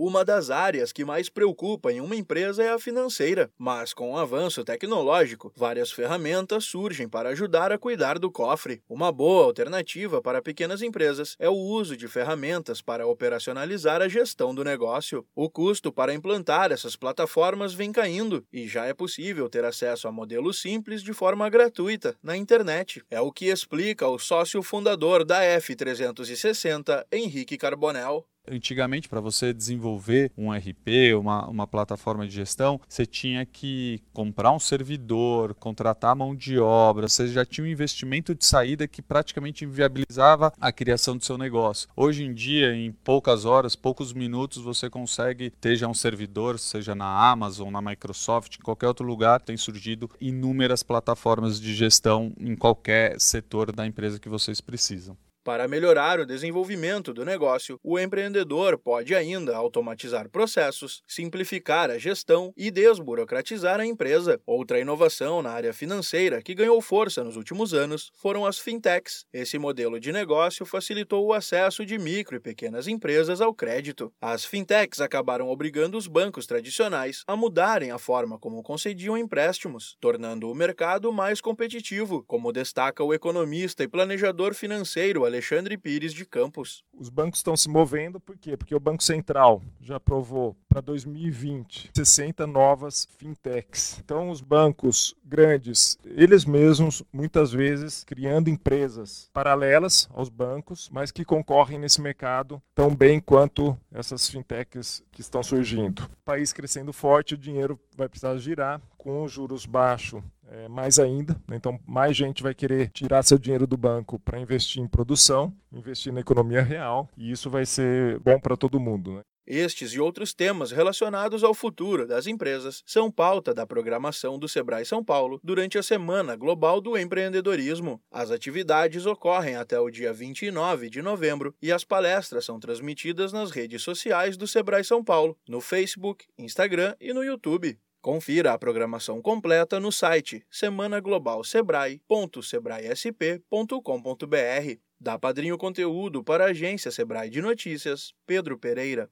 Uma das áreas que mais preocupa em uma empresa é a financeira, mas com o avanço tecnológico, várias ferramentas surgem para ajudar a cuidar do cofre. Uma boa alternativa para pequenas empresas é o uso de ferramentas para operacionalizar a gestão do negócio. O custo para implantar essas plataformas vem caindo e já é possível ter acesso a modelos simples de forma gratuita na internet. É o que explica o sócio fundador da F360, Henrique Carbonel. Antigamente, para você desenvolver um RP, uma, uma plataforma de gestão, você tinha que comprar um servidor, contratar mão de obra, você já tinha um investimento de saída que praticamente inviabilizava a criação do seu negócio. Hoje em dia, em poucas horas, poucos minutos, você consegue ter já um servidor, seja na Amazon, na Microsoft, em qualquer outro lugar, tem surgido inúmeras plataformas de gestão em qualquer setor da empresa que vocês precisam. Para melhorar o desenvolvimento do negócio, o empreendedor pode ainda automatizar processos, simplificar a gestão e desburocratizar a empresa. Outra inovação na área financeira que ganhou força nos últimos anos foram as fintechs. Esse modelo de negócio facilitou o acesso de micro e pequenas empresas ao crédito. As fintechs acabaram obrigando os bancos tradicionais a mudarem a forma como concediam empréstimos, tornando o mercado mais competitivo, como destaca o economista e planejador financeiro Alexandre Alexandre Pires de Campos. Os bancos estão se movendo, por quê? Porque o Banco Central já aprovou para 2020 60 novas fintechs. Então, os bancos grandes, eles mesmos, muitas vezes, criando empresas paralelas aos bancos, mas que concorrem nesse mercado tão bem quanto essas fintechs que estão surgindo. O país crescendo forte, o dinheiro vai precisar girar, com juros baixos é, mais ainda. Né? Então, mais gente vai querer tirar seu dinheiro do banco para investir em produção, investir na economia real, e isso vai ser bom para todo mundo. Né? Estes e outros temas relacionados ao futuro das empresas são pauta da programação do Sebrae São Paulo durante a Semana Global do Empreendedorismo. As atividades ocorrem até o dia 29 de novembro e as palestras são transmitidas nas redes sociais do Sebrae São Paulo, no Facebook, Instagram e no YouTube. Confira a programação completa no site semanaglobalsebrae.sebraesp.com.br. Da Padrinho Conteúdo para a agência Sebrae de Notícias, Pedro Pereira.